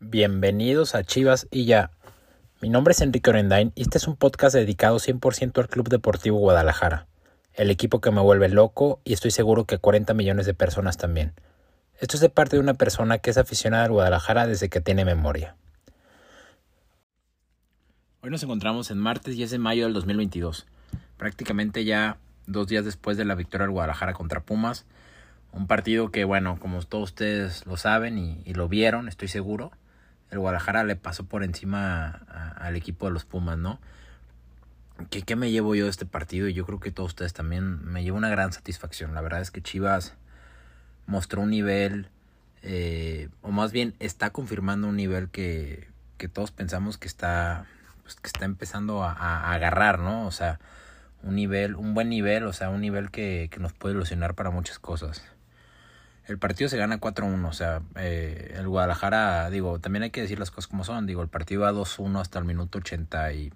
Bienvenidos a Chivas y ya. Mi nombre es Enrique Orendain y este es un podcast dedicado 100% al Club Deportivo Guadalajara, el equipo que me vuelve loco y estoy seguro que 40 millones de personas también. Esto es de parte de una persona que es aficionada al Guadalajara desde que tiene memoria. Hoy nos encontramos en martes 10 de mayo del 2022, prácticamente ya dos días después de la victoria del Guadalajara contra Pumas. Un partido que, bueno, como todos ustedes lo saben y, y lo vieron, estoy seguro, el Guadalajara le pasó por encima al equipo de los Pumas, ¿no? ¿Qué, ¿Qué, me llevo yo de este partido? Y yo creo que todos ustedes también me llevo una gran satisfacción. La verdad es que Chivas mostró un nivel, eh, o más bien está confirmando un nivel que, que todos pensamos que está, pues, que está empezando a, a, agarrar, ¿no? O sea, un nivel, un buen nivel, o sea, un nivel que, que nos puede ilusionar para muchas cosas el partido se gana 4-1, o sea, eh, el Guadalajara, digo, también hay que decir las cosas como son, digo, el partido va 2-1 hasta el minuto 80 y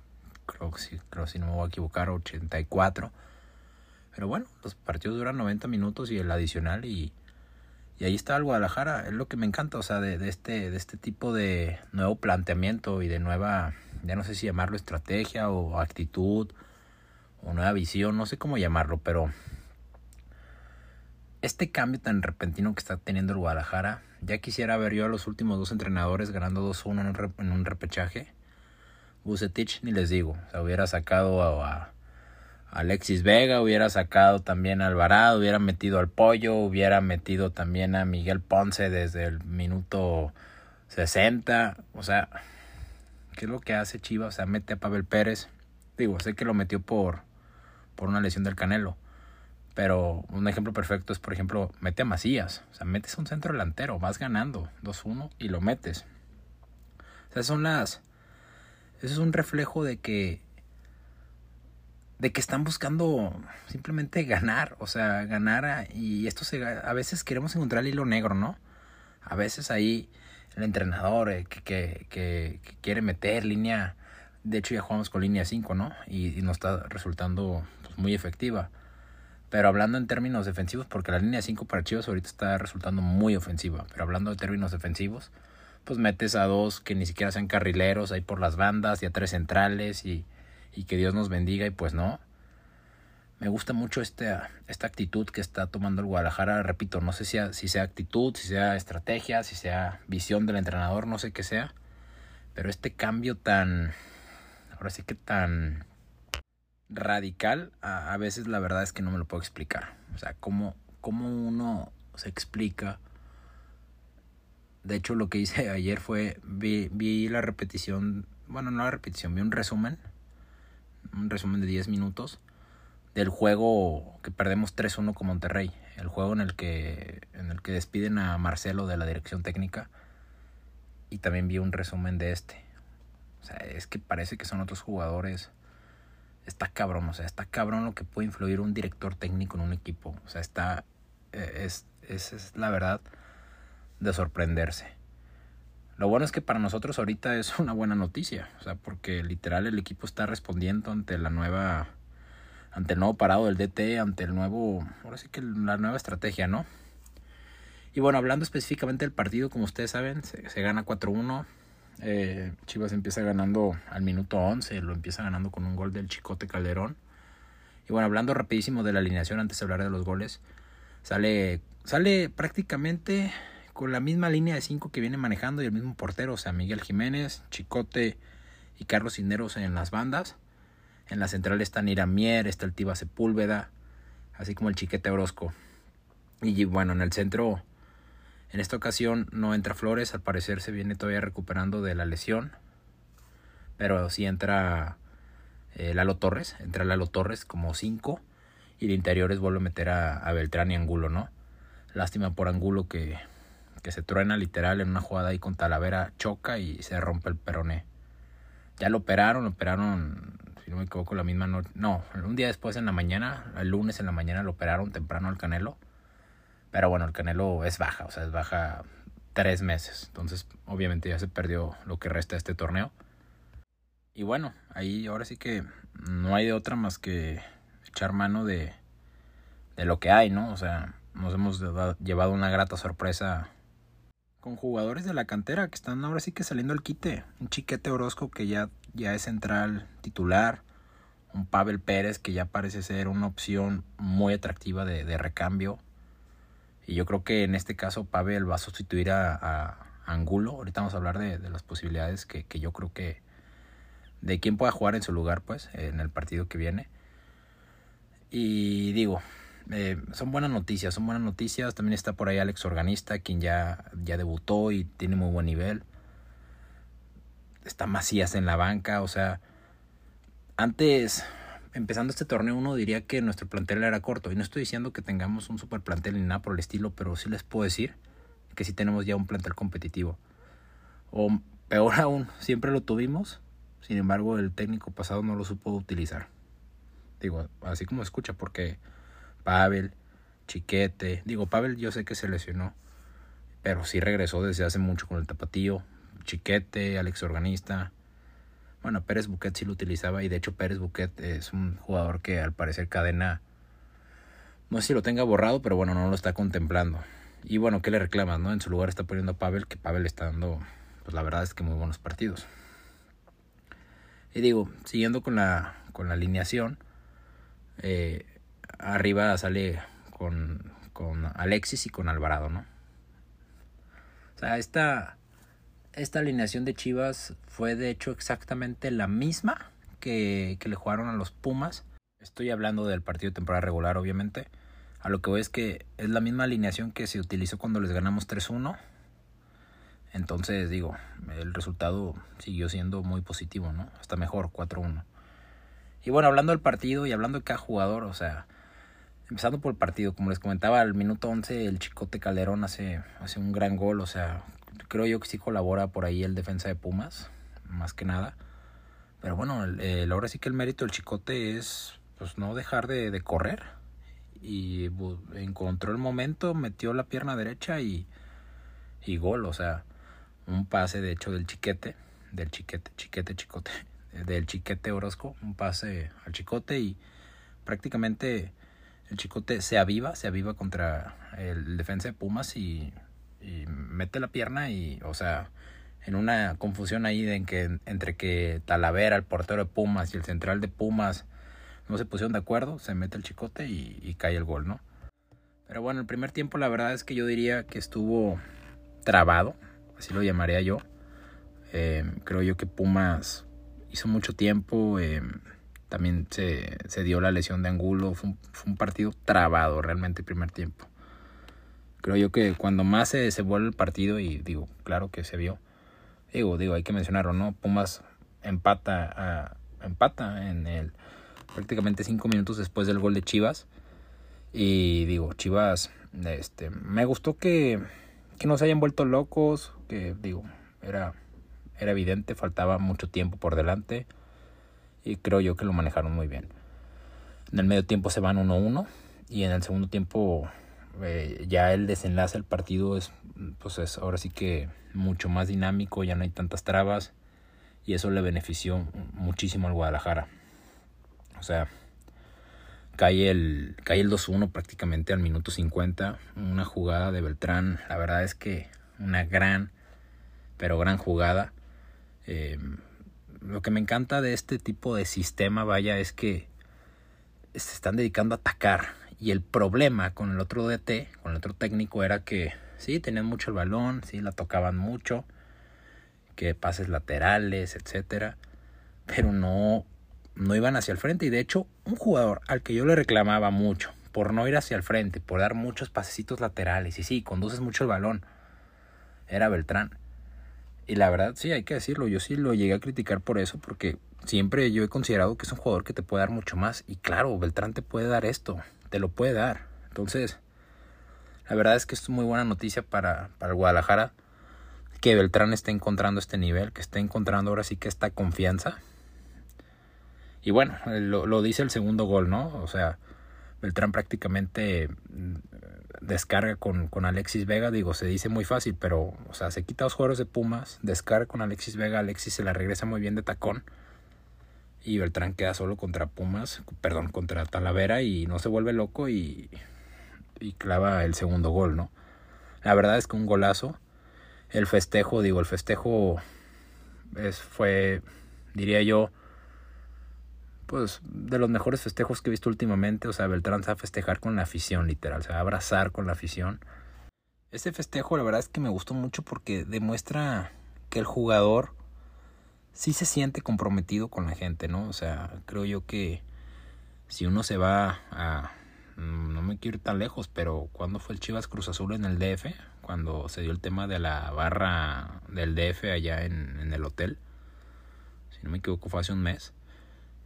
creo que sí, creo si no me voy a equivocar, 84. Pero bueno, los partidos duran 90 minutos y el adicional y, y ahí está el Guadalajara, es lo que me encanta, o sea, de, de, este, de este tipo de nuevo planteamiento y de nueva, ya no sé si llamarlo estrategia o actitud o nueva visión, no sé cómo llamarlo, pero este cambio tan repentino que está teniendo el Guadalajara, ya quisiera ver yo a los últimos dos entrenadores ganando 2-1 en, un repechaje. Bucetich ni les digo, o sea, hubiera sacado a, a, Alexis Vega, hubiera sacado también a Alvarado, hubiera metido al Pollo, hubiera metido también a Miguel Ponce desde el minuto 60, o sea, ¿qué es lo que hace Chivas? O sea, mete a Pavel Pérez, digo, sé que lo metió por, por una lesión del Canelo, pero un ejemplo perfecto es, por ejemplo, mete a Macías. O sea, metes a un centro delantero, vas ganando 2-1 y lo metes. O sea, son las... Eso es un reflejo de que... De que están buscando simplemente ganar. O sea, ganar. y esto se... A veces queremos encontrar el hilo negro, ¿no? A veces ahí el entrenador eh, que, que, que, que, quiere meter línea... De hecho ya jugamos con línea 5, ¿no? Y, y nos está resultando pues, muy efectiva. Pero hablando en términos defensivos, porque la línea 5 para Chivas ahorita está resultando muy ofensiva. Pero hablando de términos defensivos, pues metes a dos que ni siquiera sean carrileros ahí por las bandas y a tres centrales y, y que Dios nos bendiga y pues no. Me gusta mucho esta, esta actitud que está tomando el Guadalajara. Repito, no sé si sea, si sea actitud, si sea estrategia, si sea visión del entrenador, no sé qué sea. Pero este cambio tan, ahora sí que tan radical, a, a, veces la verdad es que no me lo puedo explicar. O sea, cómo, cómo uno se explica. De hecho, lo que hice ayer fue, vi, vi la repetición, bueno, no la repetición, vi un resumen, un resumen de 10 minutos del juego que perdemos 3-1 con Monterrey. El juego en el, que, en el que despiden a Marcelo de la dirección técnica. Y también vi un resumen de este. O sea, es que parece que son otros jugadores está cabrón, o sea, está cabrón lo que puede influir un director técnico en un equipo. O sea, está, eh, es, es, es la verdad de sorprenderse. Lo bueno es que para nosotros ahorita es una buena noticia, o sea, porque literal el equipo está respondiendo ante la nueva, ante el nuevo parado del DT, ante el nuevo, ahora sí que la nueva estrategia, ¿no? Y bueno, hablando específicamente del partido, como ustedes saben, se, se gana 4-1. Eh, Chivas empieza ganando al minuto 11, lo empieza ganando con un gol del Chicote Calderón. Y bueno, hablando rapidísimo de la alineación antes de hablar de los goles, sale, sale prácticamente con la misma línea de 5 que viene manejando y el mismo portero, o sea, Miguel Jiménez, Chicote y Carlos Cineros en las bandas. En la central están Iramier, está el Tiba Sepúlveda, así como el Chiquete Orozco. Y bueno, en el centro en esta ocasión no entra Flores, al parecer se viene todavía recuperando de la lesión. Pero sí entra eh, Lalo Torres, entra Lalo Torres como 5. Y de interiores vuelve a meter a, Beltrán y Angulo, ¿no? Lástima por Angulo que, que se truena literal en una jugada ahí con Talavera, choca y se rompe el peroné. Ya lo operaron, lo operaron, si no me equivoco, la misma noche. No, un día después en la mañana, el lunes en la mañana lo operaron temprano al Canelo pero bueno, el Canelo es baja, o sea, es baja tres meses. Entonces, obviamente ya se perdió lo que resta de este torneo. Y bueno, ahí ahora sí que no hay de otra más que echar mano de, de lo que hay, ¿no? O sea, nos hemos llevado una grata sorpresa con jugadores de la cantera que están ahora sí que saliendo al quite. Un Chiquete Orozco que ya, ya es central titular. Un Pavel Pérez que ya parece ser una opción muy atractiva de, recambio. Y yo creo que en este caso Pavel va a sustituir a, Angulo. Ahorita vamos a hablar de, las posibilidades que, yo creo que... De quién pueda jugar en su lugar, pues, en el partido que viene. Y digo, eh, son buenas noticias, son buenas noticias. También está por ahí Alex Organista, quien ya, ya debutó y tiene muy buen nivel. Está Macías en la banca, o sea, antes, empezando este torneo, uno diría que nuestro plantel era corto. Y no estoy diciendo que tengamos un super plantel ni nada por el estilo, pero sí les puedo decir que sí tenemos ya un plantel competitivo. O peor aún, siempre lo tuvimos, sin embargo el técnico pasado no lo supo utilizar. Digo, así como escucha, porque Pavel, Chiquete. Digo, Pavel yo sé que se lesionó, pero sí regresó desde hace mucho con el tapatío. Chiquete, Alex Organista. Bueno, Pérez Buquet sí lo utilizaba y de hecho Pérez Buquet es un jugador que al parecer cadena, no sé si lo tenga borrado, pero bueno, no lo está contemplando. Y bueno, ¿qué le reclamas? No? En su lugar está poniendo a Pavel, que Pavel está dando, pues la verdad es que muy buenos partidos. Y digo, siguiendo con la, con la alineación, eh, arriba sale con, con Alexis y con Alvarado, ¿no? O sea, esta, esta alineación de Chivas fue de hecho exactamente la misma que, que le jugaron a los Pumas. Estoy hablando del partido de temporada regular, obviamente. A lo que voy es que es la misma alineación que se utilizó cuando les ganamos 3-1. Entonces, digo, el resultado siguió siendo muy positivo, ¿no? Hasta mejor, 4-1. Y bueno, hablando del partido y hablando de cada jugador, o sea, empezando por el partido, como les comentaba, al minuto 11 el Chicote Calderón hace, hace un gran gol, o sea, creo yo que sí colabora por ahí el defensa de Pumas, más que nada. Pero bueno, el, ahora sí que el mérito del Chicote es pues no dejar de, correr. Y encontró el momento, metió la pierna derecha y, y gol, o sea, un pase de hecho del Chiquete, del Chiquete, Chiquete, Chicote, del Chiquete Orozco, un pase al Chicote y prácticamente el Chicote se aviva, se aviva contra el defensa de Pumas y, mete la pierna y, o sea, en una confusión ahí en que, entre que Talavera, el portero de Pumas y el central de Pumas no se pusieron de acuerdo, se mete el Chicote y, cae el gol, ¿no? Pero bueno, el primer tiempo la verdad es que yo diría que estuvo trabado, así lo llamaría yo. Eh, creo yo que Pumas hizo mucho tiempo. Eh, también se, se dio la lesión de Angulo. Fue un, partido trabado realmente el primer tiempo. Creo yo que cuando más se, se vuelve el partido, y digo, claro que se vio, digo, digo, hay que mencionarlo, ¿no? Pumas empata, a, empata en el prácticamente cinco minutos después del gol de Chivas. Y digo, Chivas, este, me gustó que, que no se hayan vuelto locos, que digo, era, era evidente, faltaba mucho tiempo por delante y creo yo que lo manejaron muy bien. En el medio tiempo se van 1-1 y en el segundo tiempo eh, ya el desenlace del partido es, pues es ahora sí que mucho más dinámico, ya no hay tantas trabas y eso le benefició muchísimo al Guadalajara. O sea, cae el, cae el 2-1 prácticamente al minuto 50, una jugada de Beltrán, la verdad es que una gran, pero gran jugada. Eh, lo que me encanta de este tipo de sistema, vaya, es que se están dedicando a atacar. Y el problema con el otro DT, con el otro técnico, era que sí, tenían mucho el balón, sí, la tocaban mucho, que pases laterales, etcétera, pero no, no iban hacia el frente. Y de hecho, un jugador al que yo le reclamaba mucho por no ir hacia el frente, por dar muchos pasecitos laterales, y sí, conduces mucho el balón, era Beltrán. Y la verdad, sí, hay que decirlo, yo sí lo llegué a criticar por eso, porque siempre yo he considerado que es un jugador que te puede dar mucho más. Y claro, Beltrán te puede dar esto, te lo puede dar. Entonces, la verdad es que es muy buena noticia para, para el Guadalajara, que Beltrán esté encontrando este nivel, que esté encontrando ahora sí que esta confianza. Y bueno, lo, lo dice el segundo gol, ¿no? O sea, Beltrán prácticamente descarga con, con, Alexis Vega, digo, se dice muy fácil, pero, o sea, se quita los jugadores de Pumas, descarga con Alexis Vega, Alexis se la regresa muy bien de tacón y Beltrán queda solo contra Pumas, perdón, contra Talavera y no se vuelve loco y, y clava el segundo gol, ¿no? La verdad es que un golazo el festejo, digo, el festejo es, fue, diría yo, pues de los mejores festejos que he visto últimamente. O sea, Beltrán a festejar con la afición, literal, o sea, abrazar con la afición. Este festejo, la verdad es que me gustó mucho porque demuestra que el jugador sí se siente comprometido con la gente, ¿no? O sea, creo yo que si uno se va a Mm, no me quiero ir tan lejos, pero cuando fue el Chivas Cruz Azul en el DF? Cuando se dio el tema de la barra del DF allá en, el hotel. Si no me equivoco fue hace un mes.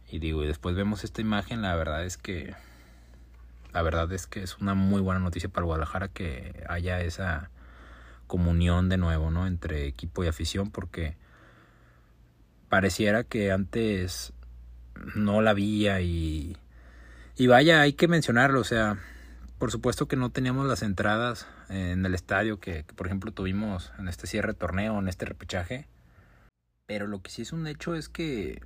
Y digo, y después vemos esta imagen, la verdad es que la verdad es que es una muy buena noticia para Guadalajara que haya esa comunión de nuevo, ¿no? Entre equipo y afición, porque pareciera que antes no la había y y vaya, hay que mencionarlo, o sea, por supuesto que no teníamos las entradas en el estadio que, por ejemplo tuvimos en este cierre de torneo, en este repechaje. Pero lo que sí es un hecho es que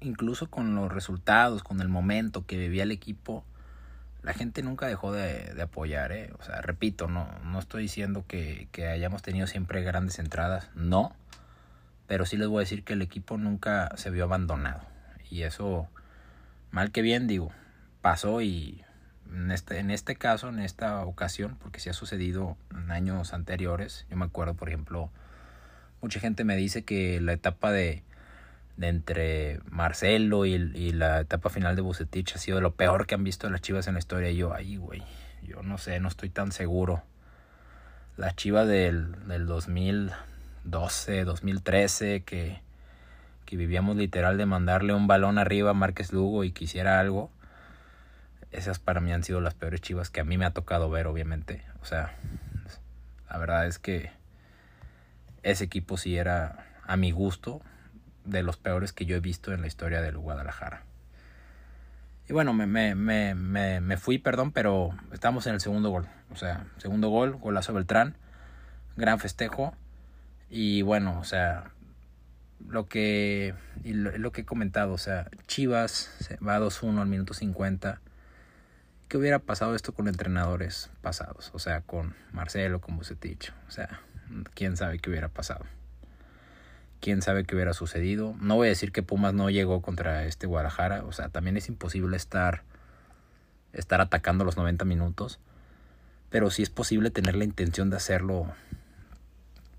incluso con los resultados, con el momento que vivía el equipo, la gente nunca dejó de, apoyar, ¿eh? O sea, repito, no, no estoy diciendo que, hayamos tenido siempre grandes entradas, no. Pero sí les voy a decir que el equipo nunca se vio abandonado. Y eso mal que bien digo, pasó y en este, en este caso, en esta ocasión, porque sí ha sucedido en años anteriores, yo me acuerdo, por ejemplo, mucha gente me dice que la etapa de, de entre Marcelo y, y, la etapa final de Bucetich ha sido lo peor que han visto las Chivas en la historia. Y yo, ay, güey, yo no sé, no estoy tan seguro. La Chivas del, del 2012, 2013, que que vivíamos literal de mandarle un balón arriba a Márquez Lugo y quisiera algo. Esas para mí han sido las peores chivas que a mí me ha tocado ver, obviamente. O sea, la verdad es que ese equipo sí era, a mi gusto, de los peores que yo he visto en la historia del Guadalajara. Y bueno, me, me, me, me, fui, perdón, pero estamos en el segundo gol. O sea, segundo gol, golazo Beltrán, gran festejo. Y bueno, o sea, lo que, y lo, que he comentado, o sea, Chivas va a 2-1 al minuto 50. ¿Qué hubiera pasado esto con entrenadores pasados? O sea, con Marcelo, se ha dicho. O sea, quién sabe qué hubiera pasado. Quién sabe qué hubiera sucedido. No voy a decir que Pumas no llegó contra este Guadalajara. O sea, también es imposible estar, estar atacando los 90 minutos. Pero sí es posible tener la intención de hacerlo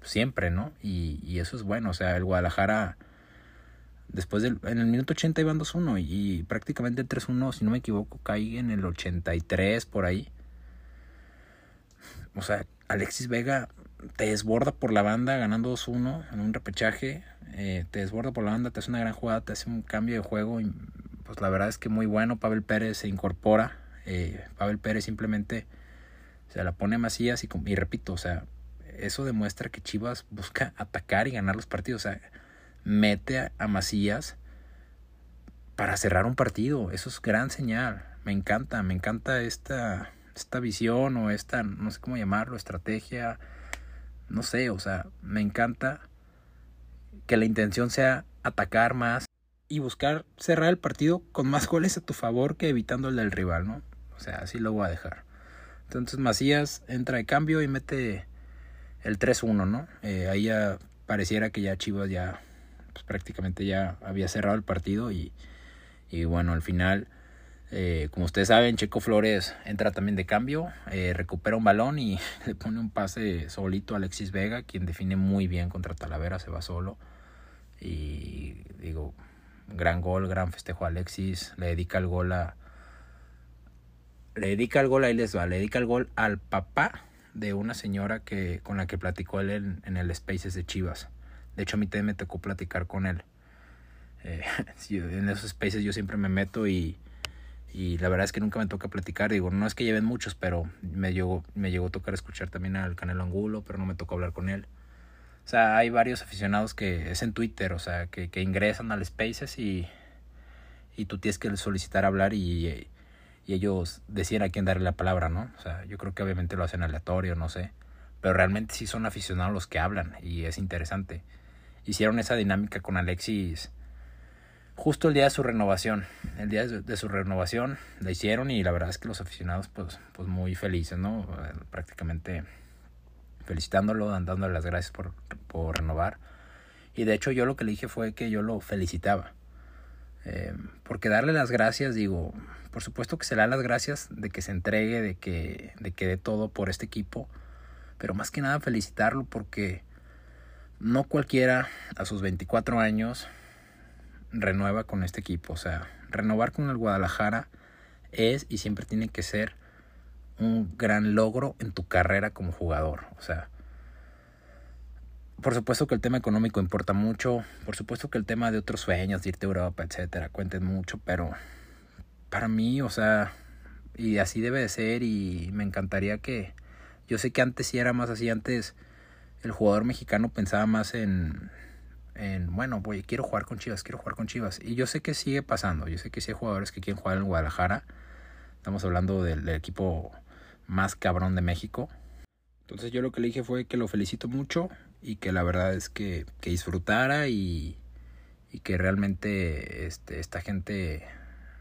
siempre, ¿no? Y, y eso es bueno, o sea, el Guadalajara después del en el minuto 80 iban 2-1 y, prácticamente el 3-1, si no me equivoco, cae en el 83 por ahí. O sea, Alexis Vega te desborda por la banda ganando 2-1 en un repechaje, eh, te desborda por la banda, te hace una gran jugada, te hace un cambio de juego y pues la verdad es que muy bueno, Pavel Pérez se incorpora, eh, Pavel Pérez simplemente se la pone a Macías y, repito, o sea, eso demuestra que Chivas busca atacar y ganar los partidos. O sea, mete a Macías para cerrar un partido. Eso es gran señal. Me encanta, me encanta esta, esta visión o esta, no sé cómo llamarlo, estrategia. No sé, o sea, me encanta que la intención sea atacar más y buscar cerrar el partido con más goles a tu favor que evitando el del rival, ¿no? O sea, así lo voy a dejar. Entonces Macías entra de cambio y mete el 3-1, ¿no? Eh, ahí ya pareciera que ya Chivas ya pues, prácticamente ya había cerrado el partido y, y bueno, al final, eh, como ustedes saben, Checo Flores entra también de cambio, eh, recupera un balón y le pone un pase solito a Alexis Vega, quien define muy bien contra Talavera, se va solo. Y digo, gran gol, gran festejo a Alexis, le dedica el gol a... Le dedica el gol, ahí les va, le dedica el gol al papá de una señora que con la que platicó él en, el Spaces de Chivas. De hecho, a mí también me tocó platicar con él. Eh, en esos Spaces yo siempre me meto y, y la verdad es que nunca me toca platicar. Digo, no es que lleven muchos, pero me llegó, me llegó a tocar escuchar también al Canelo Angulo, pero no me tocó hablar con él. O sea, hay varios aficionados que es en Twitter, o sea, que, que ingresan al Spaces y, y tú tienes que solicitar hablar y, y ellos decían a quién darle la palabra, ¿no? O sea, yo creo que obviamente lo hacen aleatorio, no sé. Pero realmente sí son aficionados los que hablan y es interesante. Hicieron esa dinámica con Alexis justo el día de su renovación. El día de su renovación la hicieron y la verdad es que los aficionados pues, pues muy felices, ¿no? Prácticamente felicitándolo, dándole las gracias por, por renovar. Y de hecho yo lo que le dije fue que yo lo felicitaba. Eh, porque darle las gracias, digo, por supuesto que se le da las gracias de que se entregue, de que, de que dé todo por este equipo. Pero más que nada felicitarlo porque no cualquiera a sus 24 años renueva con este equipo. O sea, renovar con el Guadalajara es y siempre tiene que ser un gran logro en tu carrera como jugador. O sea, por supuesto que el tema económico importa mucho, por supuesto que el tema de otros sueños, de irte a Europa, etcétera, cuenten mucho, pero para mí, o sea, y así debe de ser y me encantaría que yo sé que antes sí era más así, antes el jugador mexicano pensaba más en en, bueno, voy, quiero jugar con Chivas, quiero jugar con Chivas. Y yo sé que sigue pasando, yo sé que sí hay jugadores que quieren jugar en Guadalajara. Estamos hablando del equipo más cabrón de México. Entonces yo lo que le dije fue que lo felicito mucho y que la verdad es que, que disfrutara y, y que realmente este, esta gente,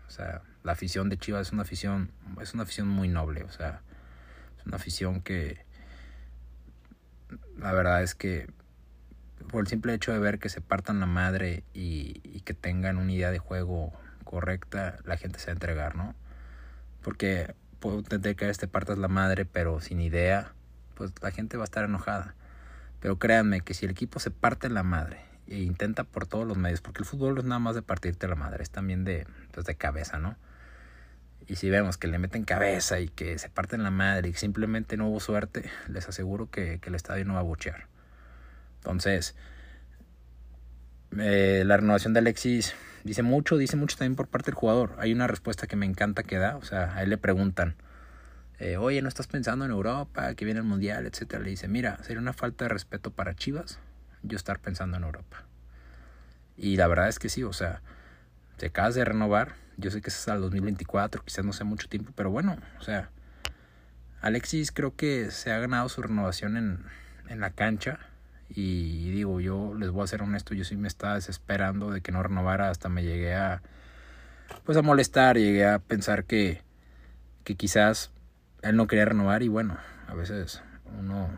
o sea, la afición de Chivas es una afición, es una afición muy noble, o sea, es una afición que la verdad es que por el simple hecho de ver que se partan la madre y, y que tengan una idea de juego correcta, la gente se va a entregar, ¿no? Porque puedo entender que te partas la madre, pero sin idea, pues la gente va a estar enojada. Pero créanme que si el equipo se parte la madre e intenta por todos los medios, porque el fútbol es nada más de partirte la madre, es también de, pues, de cabeza, ¿no? Y si vemos que le meten cabeza y que se parten la madre y simplemente no hubo suerte, les aseguro que, que el estadio no va a buchear. Entonces, eh, la renovación de Alexis dice mucho, dice mucho también por parte del jugador. Hay una respuesta que me encanta que da, o sea, a él le preguntan, eh, oye, ¿no estás pensando en Europa, que viene el Mundial, etcétera? Le dice, mira, sería una falta de respeto para Chivas yo estar pensando en Europa. Y la verdad es que sí, o sea, se acabas de renovar, yo sé que es hasta el 2024, quizás no sea mucho tiempo, pero bueno, o sea, Alexis creo que se ha ganado su renovación en, en la cancha. Y digo, yo les voy a ser honesto, yo sí me estaba desesperando de que no renovara, hasta me llegué a pues a molestar, llegué a pensar que, que quizás él no quería renovar y bueno, a veces uno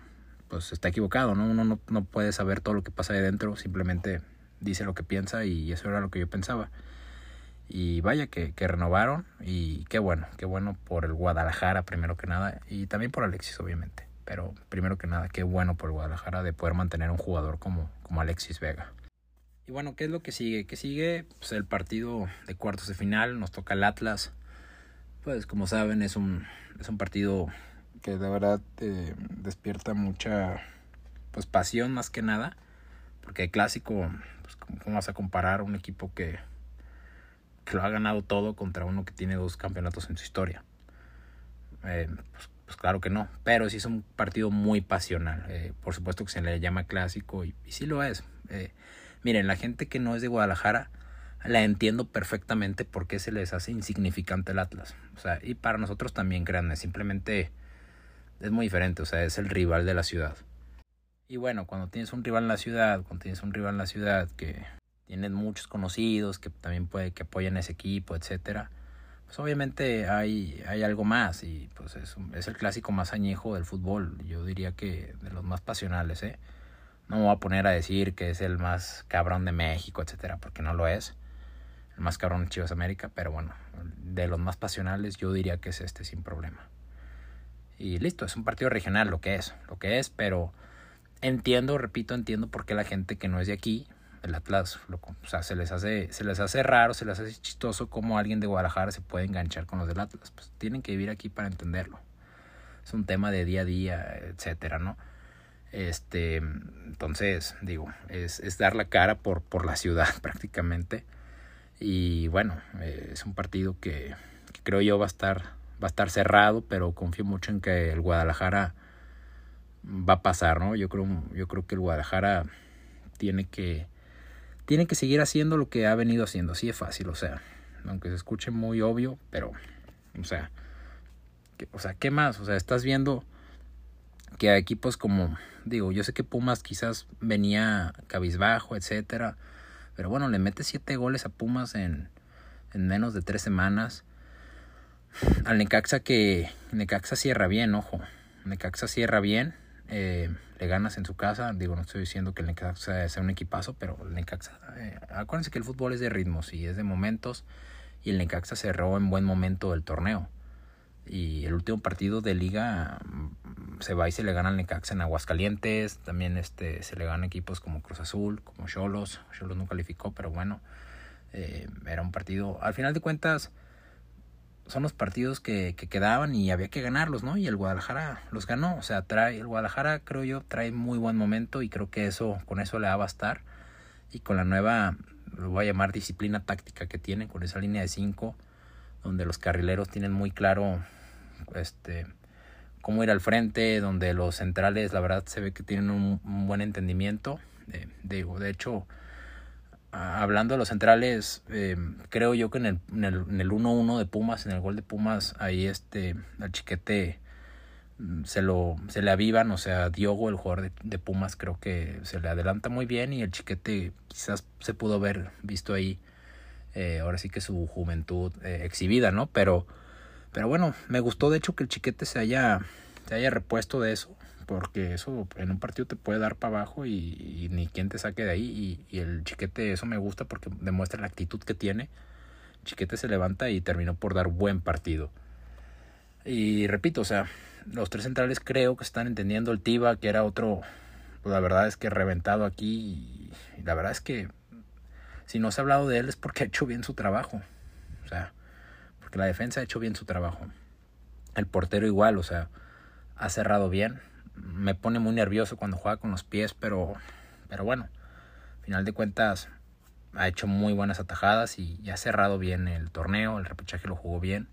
pues está equivocado, ¿no? Uno no, no puede saber todo lo que pasa ahí dentro, simplemente dice lo que piensa y eso era lo que yo pensaba. Y vaya que, que renovaron y qué bueno, qué bueno por el Guadalajara primero que nada y también por Alexis obviamente. Pero primero que nada, qué bueno por Guadalajara de poder mantener un jugador como, como Alexis Vega. Y bueno, ¿qué es lo que sigue? ¿Qué sigue? Pues el partido de cuartos de final, nos toca el Atlas. Pues como saben, es un, es un partido que de verdad eh, despierta mucha pues pasión más que nada. Porque clásico, pues ¿cómo vas a comparar un equipo que, que lo ha ganado todo contra uno que tiene dos campeonatos en su historia? Eh, pues, pues, claro que no, pero sí es un partido muy pasional. Eh, por supuesto que se le llama clásico y, sí lo es. Eh, miren, la gente que no es de Guadalajara la entiendo perfectamente porque se les hace insignificante el Atlas. O sea, y para nosotros también, créanme, simplemente es muy diferente. O sea, es el rival de la ciudad. Y bueno, cuando tienes un rival en la ciudad, cuando tienes un rival en la ciudad que tienes muchos conocidos que también puede que apoyen ese equipo, etcétera, pues obviamente hay, hay algo más y pues es, es el clásico más añejo del fútbol. Yo diría que de los más pasionales, ¿eh? No me voy a poner a decir que es el más cabrón de México, etcétera, porque no lo es el más cabrón de Chivas América, pero bueno, de los más pasionales yo diría que es este sin problema. Y listo, es un partido regional lo que es, lo que es, pero entiendo, repito, entiendo por qué la gente que no es de aquí, el Atlas, lo, o sea, se les hace se les hace raro, se les hace chistoso cómo alguien de Guadalajara se puede enganchar con los del Atlas, pues tienen que vivir aquí para entenderlo. Es un tema de día a día, etcétera, ¿no? Este, entonces, digo, es, dar la cara por, por la ciudad prácticamente y bueno, eh, es un partido que, que, creo yo va a estar va a estar cerrado, pero confío mucho en que el Guadalajara va a pasar, ¿no? Yo creo yo creo que el Guadalajara tiene que tiene que seguir haciendo lo que ha venido haciendo, así es fácil, o sea, aunque se escuche muy obvio, pero o sea, o sea, ¿qué más? O sea, estás viendo que a equipos como digo, yo sé que Pumas quizás venía cabizbajo, etcétera, pero bueno, le mete siete goles a Pumas en, en menos de tres semanas. Al Necaxa que Necaxa cierra bien, ojo. Necaxa cierra bien eh, le ganas en su casa. Digo, no estoy diciendo que el Necaxa sea un equipazo, pero el Necaxa, eh, acuérdense que el fútbol es de ritmos y es de momentos. Y el Necaxa cerró en buen momento el torneo. Y el último partido de liga mm, se va y se le gana al Necaxa en Aguascalientes. También este, se le gana equipos como Cruz Azul, como Cholos. Cholos no calificó, pero bueno, eh, era un partido. Al final de cuentas, son los partidos que, que, quedaban y había que ganarlos, ¿no? Y el Guadalajara los ganó. O sea, trae, el Guadalajara, creo yo, trae muy buen momento y creo que eso, con eso le va a bastar. Y con la nueva, lo voy a llamar disciplina táctica que tiene, con esa línea de 5, donde los carrileros tienen muy claro este cómo ir al frente, donde los centrales, la verdad, se ve que tienen un, buen entendimiento. Digo, de hecho, hablando de los centrales, eh, creo yo que en el, en el, 1-1 de Pumas, en el gol de Pumas, ahí este, al chiquete mm, se lo se le avivan, o sea, Diogo, el jugador de, Pumas, creo que se le adelanta muy bien y el chiquete quizás se pudo haber visto ahí, eh, ahora sí que su juventud eh, exhibida, ¿no? Pero, pero bueno, me gustó de hecho que el chiquete se haya, se haya repuesto de eso porque eso en un partido te puede dar para abajo y, ni quien te saque de ahí. Y, el chiquete, eso me gusta porque demuestra la actitud que tiene. Chiquete se levanta y terminó por dar buen partido. Y repito, o sea, los tres centrales creo que están entendiendo el Tiba, que era otro, pues la verdad es que reventado aquí. Y, la verdad es que si no se ha hablado de él es porque ha hecho bien su trabajo. O sea, porque la defensa ha hecho bien su trabajo. El portero igual, o sea, ha cerrado bien me pone muy nervioso cuando juega con los pies, pero, pero bueno, al final de cuentas ha hecho muy buenas atajadas y, ha cerrado bien el torneo, el repechaje lo jugó bien.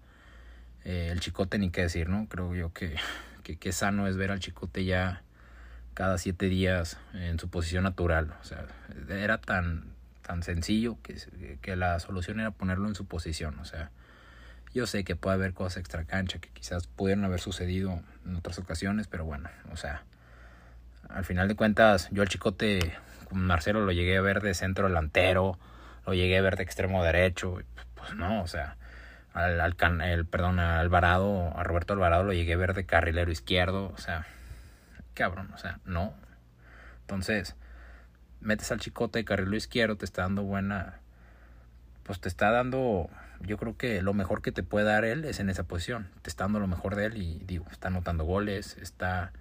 Eh, el chicote ni qué decir, ¿no? Creo yo que, que, sano es ver al chicote ya cada siete días en su posición natural. O sea, era tan, tan sencillo que, que la solución era ponerlo en su posición. O sea, yo sé que puede haber cosas extra cancha que quizás pudieron haber sucedido en otras ocasiones, pero bueno, o sea, al final de cuentas, yo al chicote con Marcelo lo llegué a ver de centro delantero, lo llegué a ver de extremo derecho, pues no, o sea, al, el, perdón, a Alvarado, a Roberto Alvarado lo llegué a ver de carrilero izquierdo, o sea, cabrón, o sea, no. Entonces, metes al chicote de carrilero izquierdo, te está dando buena, pues te está dando yo creo que lo mejor que te puede dar él es en esa posición. Te está dando lo mejor de él y digo, está anotando goles, está,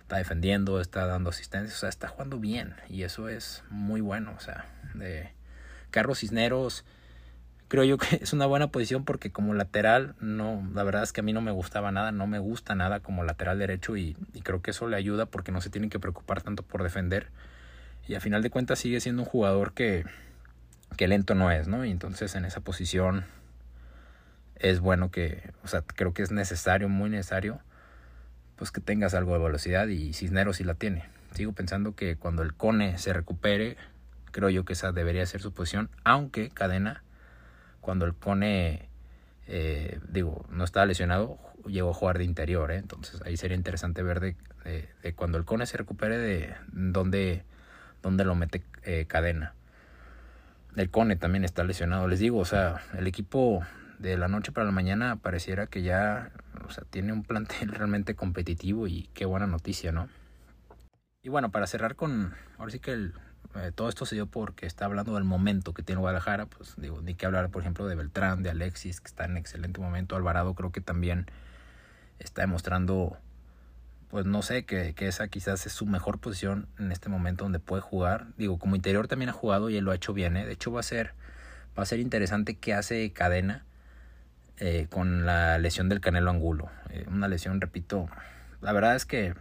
está defendiendo, está dando asistencia, o sea, está jugando bien y eso es muy bueno. O sea, de Carlos Cisneros, creo yo que es una buena posición porque como lateral, no, la verdad es que a mí no me gustaba nada, no me gusta nada como lateral derecho y, y creo que eso le ayuda porque no se tiene que preocupar tanto por defender. Y a final de cuentas sigue siendo un jugador que, que lento no es, ¿no? Y entonces en esa posición es bueno que, o sea, creo que es necesario, muy necesario, pues que tengas algo de velocidad y Cisneros sí la tiene. Sigo pensando que cuando el Cone se recupere, creo yo que esa debería ser su posición, aunque Cadena, cuando el Cone, eh, digo, no estaba lesionado, llegó a jugar de interior, ¿eh? entonces ahí sería interesante ver de, cuando el Cone se recupere de dónde, dónde lo mete eh, Cadena. El Cone también está lesionado. Les digo, o sea, el equipo de la noche para la mañana pareciera que ya, o sea, tiene un plantel realmente competitivo y qué buena noticia, ¿no? Y bueno, para cerrar con, ahora sí que eh, todo esto se dio porque está hablando del momento que tiene Guadalajara, pues digo, ni que hablar, por ejemplo, de Beltrán, de Alexis, que está en excelente momento, Alvarado creo que también está demostrando pues no sé, que, que, esa quizás es su mejor posición en este momento donde puede jugar. Digo, como interior también ha jugado y él lo ha hecho bien, ¿eh? De hecho va a ser, va a ser interesante qué hace Cadena eh, con la lesión del Canelo Angulo. Eh, una lesión, repito, la verdad es que,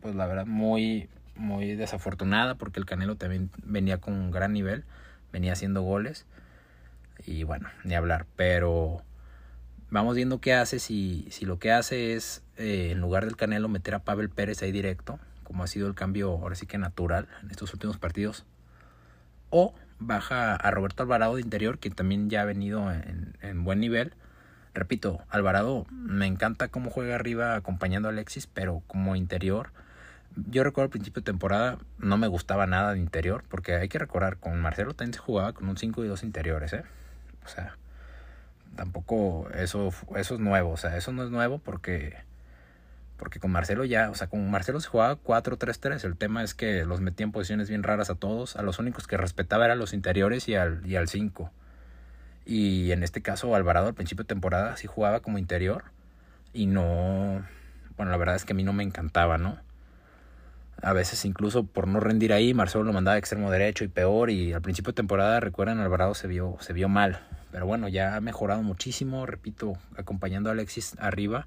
pues la verdad, muy, muy desafortunada porque el Canelo también venía con un gran nivel, venía haciendo goles y bueno, ni hablar, pero vamos viendo qué hace, si, si lo que hace es eh, en lugar del Canelo meter a Pavel Pérez ahí directo, como ha sido el cambio ahora sí que natural en estos últimos partidos, o baja a Roberto Alvarado de interior, que también ya ha venido en, en buen nivel. Repito, Alvarado me encanta cómo juega arriba acompañando a Alexis, pero como interior, yo recuerdo al principio de temporada no me gustaba nada de interior, porque hay que recordar, con Marcelo se jugaba con un 5 y 2 interiores, ¿eh? O sea, tampoco eso, eso es nuevo, o sea, eso no es nuevo porque Porque con Marcelo ya, o sea, con Marcelo se jugaba 4-3-3. El tema es que los metía en posiciones bien raras a todos. A los únicos que respetaba eran los interiores y al 5. Y, y en este caso, Alvarado al principio de temporada sí jugaba como interior. Y no. Bueno, la verdad es que a mí no me encantaba, ¿no? A veces incluso por no rendir ahí, Marcelo lo mandaba de extremo derecho y peor. Y al principio de temporada, recuerdan, Alvarado se vio, se vio mal. Pero bueno, ya ha mejorado muchísimo. Repito, acompañando a Alexis arriba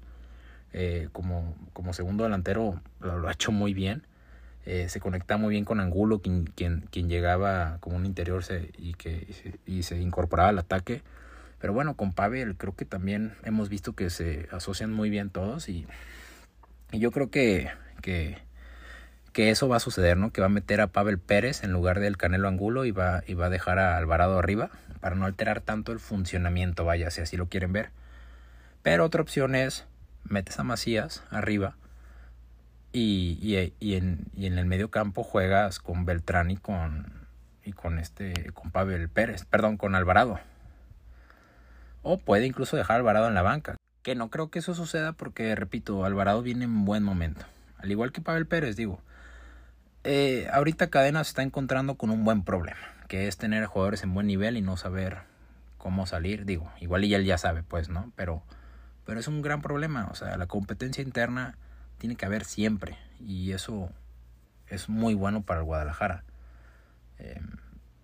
eh, como, como segundo delantero lo, ha hecho muy bien. Eh, se conecta muy bien con Angulo, quien, quien, quien llegaba como un interior y que y se incorporaba al ataque. Pero bueno, con Pavel creo que también hemos visto que se asocian muy bien todos y, y yo creo que, que, que, eso va a suceder, ¿no? Que va a meter a Pavel Pérez en lugar del Canelo Angulo y va, y va a dejar a Alvarado arriba para no alterar tanto el funcionamiento, vaya, si así lo quieren ver. Pero otra opción es metes a Macías arriba y, y, en, y en el medio campo juegas con Beltrán y con, y con, este, con Pavel Pérez, perdón, con Alvarado. O puede incluso dejar a Alvarado en la banca. Que no creo que eso suceda porque, repito, Alvarado viene en buen momento. Al igual que Pavel Pérez, digo. Eh, ahorita Cadena se está encontrando con un buen problema, que es tener jugadores en buen nivel y no saber cómo salir. Digo, igual y él ya sabe, pues, ¿no? Pero pero es un gran problema, o sea, la competencia interna tiene que haber siempre y eso es muy bueno para el Guadalajara. Em,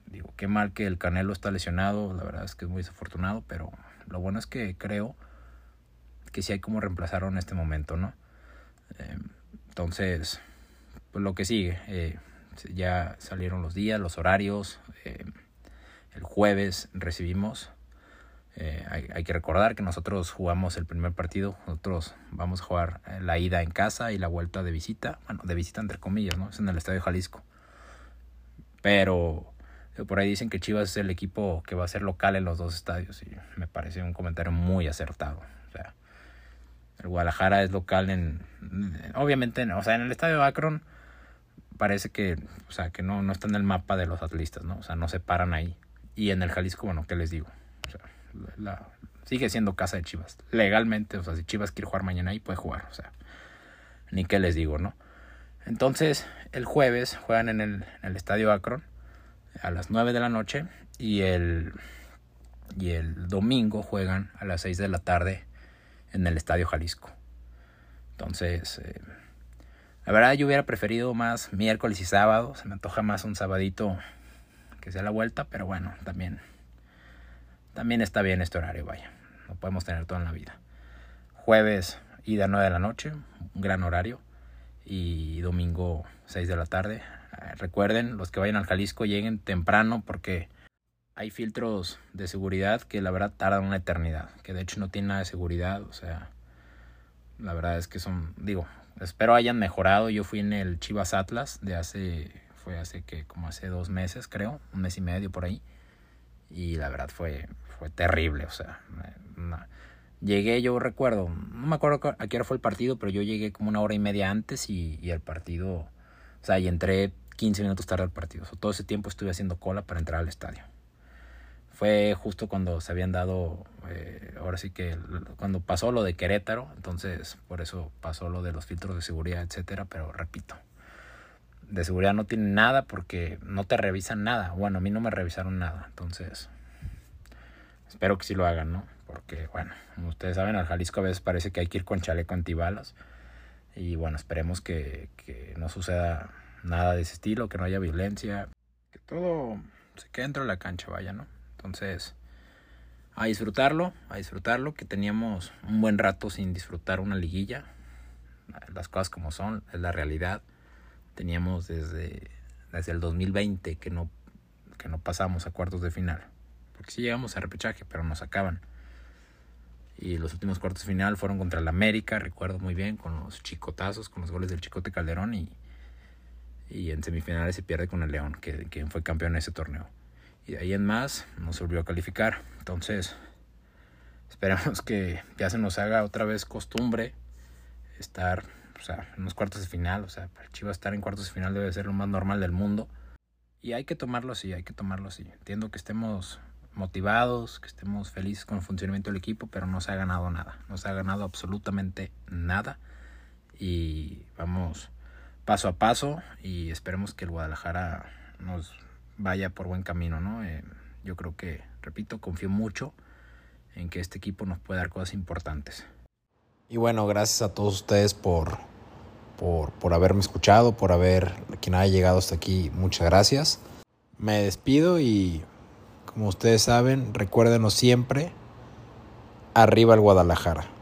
digo, qué mal que el Canelo está lesionado, la verdad es que es muy desafortunado, pero lo bueno es que creo que sí hay como reemplazarlo en este momento, ¿no? Em, entonces, pues lo que sigue, eh, ya salieron los días, los horarios, em, el jueves recibimos eh, hay, que recordar que nosotros jugamos el primer partido, nosotros vamos a jugar eh, la ida en casa y la vuelta de visita, bueno, de visita entre comillas, ¿no? Es en el Estadio Jalisco. Pero eh, por ahí dicen que Chivas es el equipo que va a ser local en los dos estadios y me parece un comentario muy acertado. O sea, el Guadalajara es local en, obviamente, o sea, en el Estadio Akron parece que, o sea, que no, no está en el mapa de los atlistas, ¿no? O sea, no se paran ahí. Y en el Jalisco, bueno, ¿qué les digo? la, sigue siendo casa de Chivas. Legalmente, o sea, si Chivas quiere jugar mañana ahí, puede jugar. O sea, ni qué les digo, ¿no? Entonces, el jueves juegan en el, Estadio Akron a las 9 de la noche y el, y el domingo juegan a las 6 de la tarde en el Estadio Jalisco. Entonces, eh, la verdad yo hubiera preferido más miércoles y sábado. Se me antoja más un sabadito que sea la vuelta, pero bueno, también también está bien este horario, vaya. Lo podemos tener toda en la vida. Jueves, ida 9 de la noche, un gran horario. Y domingo, 6 de la tarde. Eh, recuerden, los que vayan al Jalisco lleguen temprano porque hay filtros de seguridad que la verdad tardan una eternidad. Que de hecho no tienen nada de seguridad. O sea, la verdad es que son, digo, espero hayan mejorado. Yo fui en el Chivas Atlas de hace, fue hace que como hace dos meses creo, un mes y medio por ahí. Y la verdad fue, fue terrible, o sea, llegué, yo recuerdo, no me acuerdo a qué hora fue el partido, pero yo llegué como una hora y media antes y, y el partido, o sea, y entré 15 minutos tarde al partido, todo ese tiempo estuve haciendo cola para entrar al estadio. Fue justo cuando se habían dado, eh, ahora sí que cuando pasó lo de Querétaro, entonces por eso pasó lo de los filtros de seguridad, etcétera, pero repito, de seguridad no tiene nada porque no te revisan nada. Bueno, a mí no me revisaron nada, entonces Espero que sí lo hagan, ¿no? Porque, bueno, como ustedes saben, al Jalisco a veces parece que hay que ir con chaleco antibalas. Y bueno, esperemos que, que no suceda nada de ese estilo, que no haya violencia, que todo se quede dentro de la cancha, vaya, ¿no? Entonces, a disfrutarlo, a disfrutarlo, que teníamos un buen rato sin disfrutar una liguilla. Las cosas como son, es la realidad. Teníamos desde, desde el 2020 que no, que no pasamos a cuartos de final porque sí llegamos a repechaje, pero nos acaban. Y los últimos cuartos de final fueron contra el América, recuerdo muy bien, con los chicotazos, con los goles del Chicote Calderón y, y en semifinales se pierde con el León, que, que fue campeón en ese torneo. Y ahí en más nos volvió a calificar. Entonces, esperamos que ya se nos haga otra vez costumbre estar o sea, en los cuartos de final. O sea, para Chivas estar en cuartos de final debe ser lo más normal del mundo. Y hay que tomarlo así, hay que tomarlo así. Entiendo que estemos motivados, que estemos felices con el funcionamiento del equipo, pero no se ha ganado nada, no se ha ganado absolutamente nada y vamos paso a paso y esperemos que el Guadalajara nos vaya por buen camino, ¿no? Eh, yo creo que, repito, confío mucho en que este equipo nos puede dar cosas importantes. Y bueno, gracias a todos ustedes por, por, por haberme escuchado, por haber, quien haya llegado hasta aquí, muchas gracias. Me despido y como ustedes saben, recuérdenos siempre, arriba el Guadalajara.